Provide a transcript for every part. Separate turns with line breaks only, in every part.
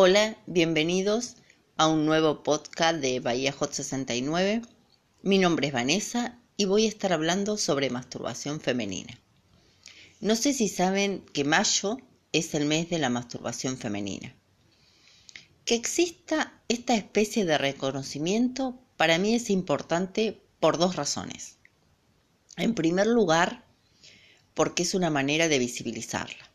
Hola, bienvenidos a un nuevo podcast de Bahía Hot 69. Mi nombre es Vanessa y voy a estar hablando sobre masturbación femenina. No sé si saben que mayo es el mes de la masturbación femenina. Que exista esta especie de reconocimiento para mí es importante por dos razones. En primer lugar, porque es una manera de visibilizarla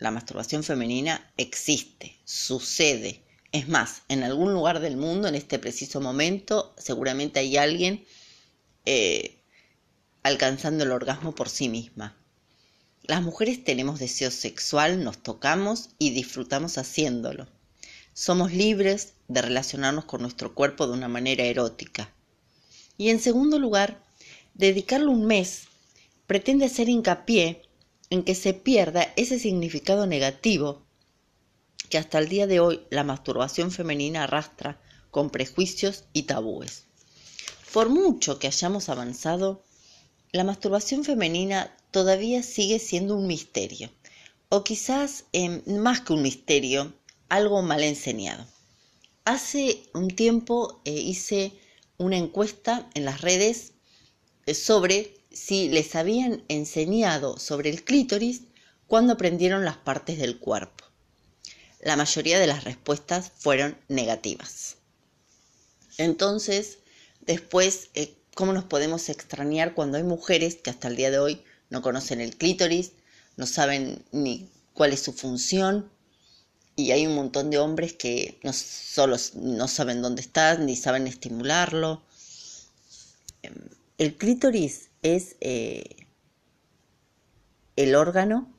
la masturbación femenina existe, sucede. Es más, en algún lugar del mundo, en este preciso momento, seguramente hay alguien eh, alcanzando el orgasmo por sí misma. Las mujeres tenemos deseo sexual, nos tocamos y disfrutamos haciéndolo. Somos libres de relacionarnos con nuestro cuerpo de una manera erótica. Y en segundo lugar, dedicarle un mes pretende hacer hincapié en que se pierda ese significado negativo que hasta el día de hoy la masturbación femenina arrastra con prejuicios y tabúes. Por mucho que hayamos avanzado, la masturbación femenina todavía sigue siendo un misterio, o quizás em, más que un misterio, algo mal enseñado. Hace un tiempo eh, hice una encuesta en las redes eh, sobre si les habían enseñado sobre el clítoris cuando aprendieron las partes del cuerpo. La mayoría de las respuestas fueron negativas. Entonces, después, eh, ¿cómo nos podemos extrañar cuando hay mujeres que hasta el día de hoy no conocen el clítoris, no saben ni cuál es su función? Y hay un montón de hombres que no solo no saben dónde está, ni saben estimularlo. El clítoris es eh, el órgano,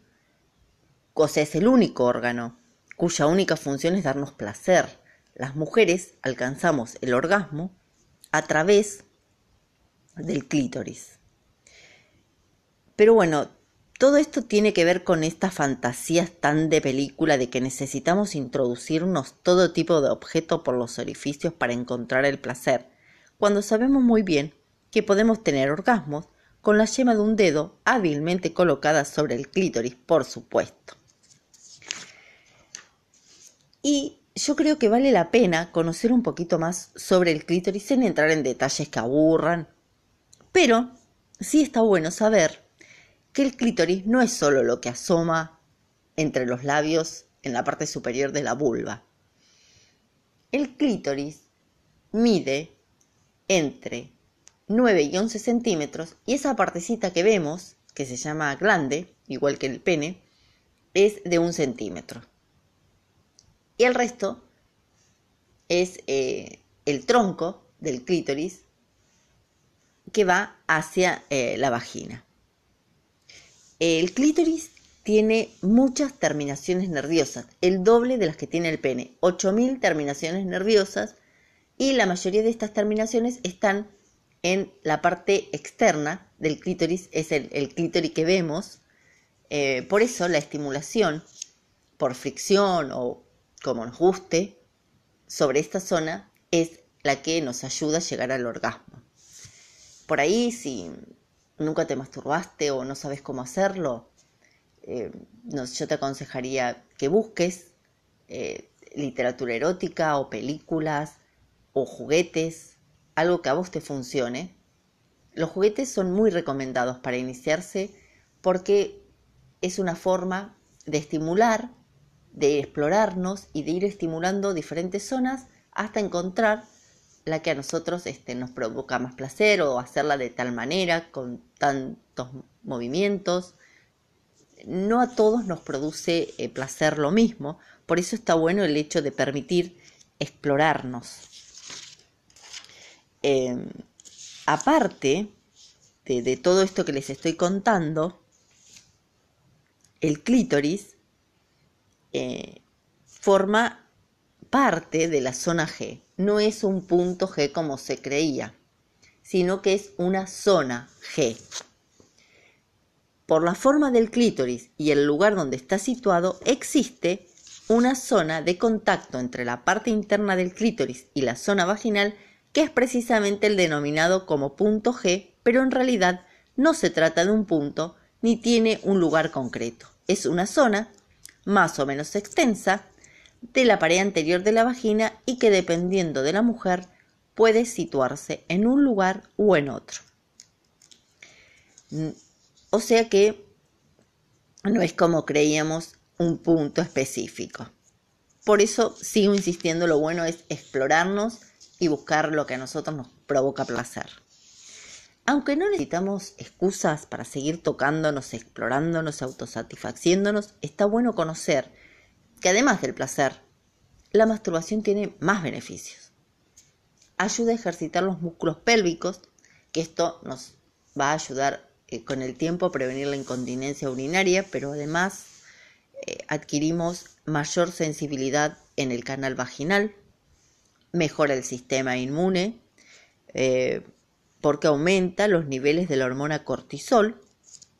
o sea, es el único órgano cuya única función es darnos placer. Las mujeres alcanzamos el orgasmo a través del clítoris. Pero bueno, todo esto tiene que ver con estas fantasías tan de película de que necesitamos introducirnos todo tipo de objeto por los orificios para encontrar el placer, cuando sabemos muy bien que podemos tener orgasmos con la yema de un dedo hábilmente colocada sobre el clítoris, por supuesto. Y yo creo que vale la pena conocer un poquito más sobre el clítoris sin entrar en detalles que aburran. Pero sí está bueno saber que el clítoris no es solo lo que asoma entre los labios en la parte superior de la vulva. El clítoris mide entre 9 y 11 centímetros y esa partecita que vemos, que se llama glande, igual que el pene, es de un centímetro. Y el resto es eh, el tronco del clítoris que va hacia eh, la vagina. El clítoris tiene muchas terminaciones nerviosas, el doble de las que tiene el pene, 8.000 terminaciones nerviosas y la mayoría de estas terminaciones están en la parte externa del clítoris, es el, clítoris que vemos. Eh, por eso la estimulación por fricción o como nos guste sobre esta zona es la que nos ayuda a llegar al orgasmo. Por ahí, si nunca te masturbaste o no sabes cómo hacerlo, eh, yo te aconsejaría que busques eh, literatura erótica o películas o juguetes algo que a vos te funcione. Los juguetes son muy recomendados para iniciarse porque es una forma de estimular, de explorarnos y de ir estimulando diferentes zonas hasta encontrar la que a nosotros este, nos provoca más placer o hacerla de tal manera, con tantos movimientos. No a todos nos produce eh, placer lo mismo, por eso está bueno el hecho de permitir explorarnos. Em, aparte de, todo esto que les estoy contando, el clítoris eh, forma parte de la zona G. No es un punto G como se creía, sino que es una zona G. Por la forma del clítoris y el lugar donde está situado, existe una zona de contacto entre la parte interna del clítoris y la zona vaginal que es precisamente el denominado como punto G, pero en realidad no se trata de un punto ni tiene un lugar concreto. Es una zona más o menos extensa, de la pared anterior de la vagina y que dependiendo de la mujer puede situarse en un lugar o en otro. O sea que no es como creíamos un punto específico. Por eso sigo insistiendo, lo bueno es explorarnos y buscar lo que a nosotros nos provoca placer. Aunque no necesitamos excusas para seguir tocándonos, explorándonos, autosatisfaciéndonos, está bueno conocer que además del placer, la masturbación tiene más beneficios. Ayuda a ejercitar los músculos pélvicos, que esto nos va a ayudar eh, con el tiempo a prevenir la incontinencia urinaria, pero además eh, adquirimos mayor sensibilidad en el canal vaginal, mejora el sistema inmune, eh, porque aumenta los niveles de la hormona cortisol,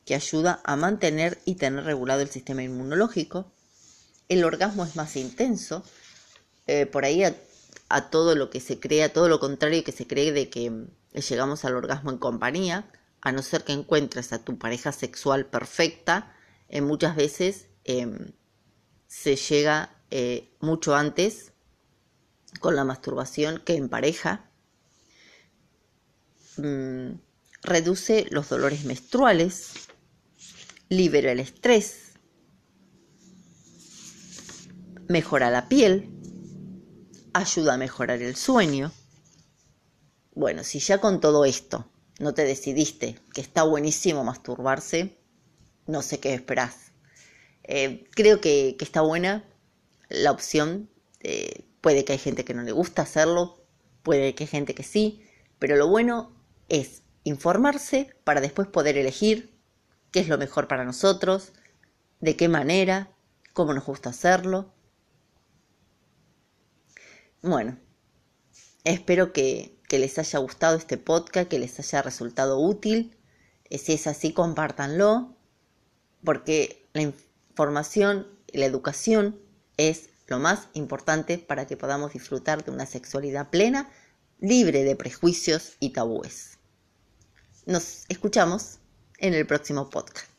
que ayuda a mantener y tener regulado el sistema inmunológico. El orgasmo es más intenso, eh, por ahí a, todo lo que se cree, a todo lo contrario que se cree de que llegamos al orgasmo en compañía, a no ser que encuentres a tu pareja sexual perfecta, eh, muchas veces em, se llega mucho antes con la masturbación que en pareja. Mm, reduce los dolores menstruales, libera el estrés, mejora la piel, ayuda a mejorar el sueño. Bueno, si ya con todo esto no te decidiste que está buenísimo masturbarse, no sé qué esperás. Eh, creo que, está buena la opción. Eh, puede que hay gente que no le gusta hacerlo, puede que hay gente que sí, pero lo bueno es informarse para después poder elegir qué es lo mejor para nosotros, de qué manera, cómo nos gusta hacerlo. Bueno, espero que, les haya gustado este podcast, que les haya resultado útil. Eh, si es así, compártanlo, porque la información la educación es lo más importante para que podamos disfrutar de una sexualidad plena, libre de prejuicios y tabúes. Nos escuchamos en el próximo podcast.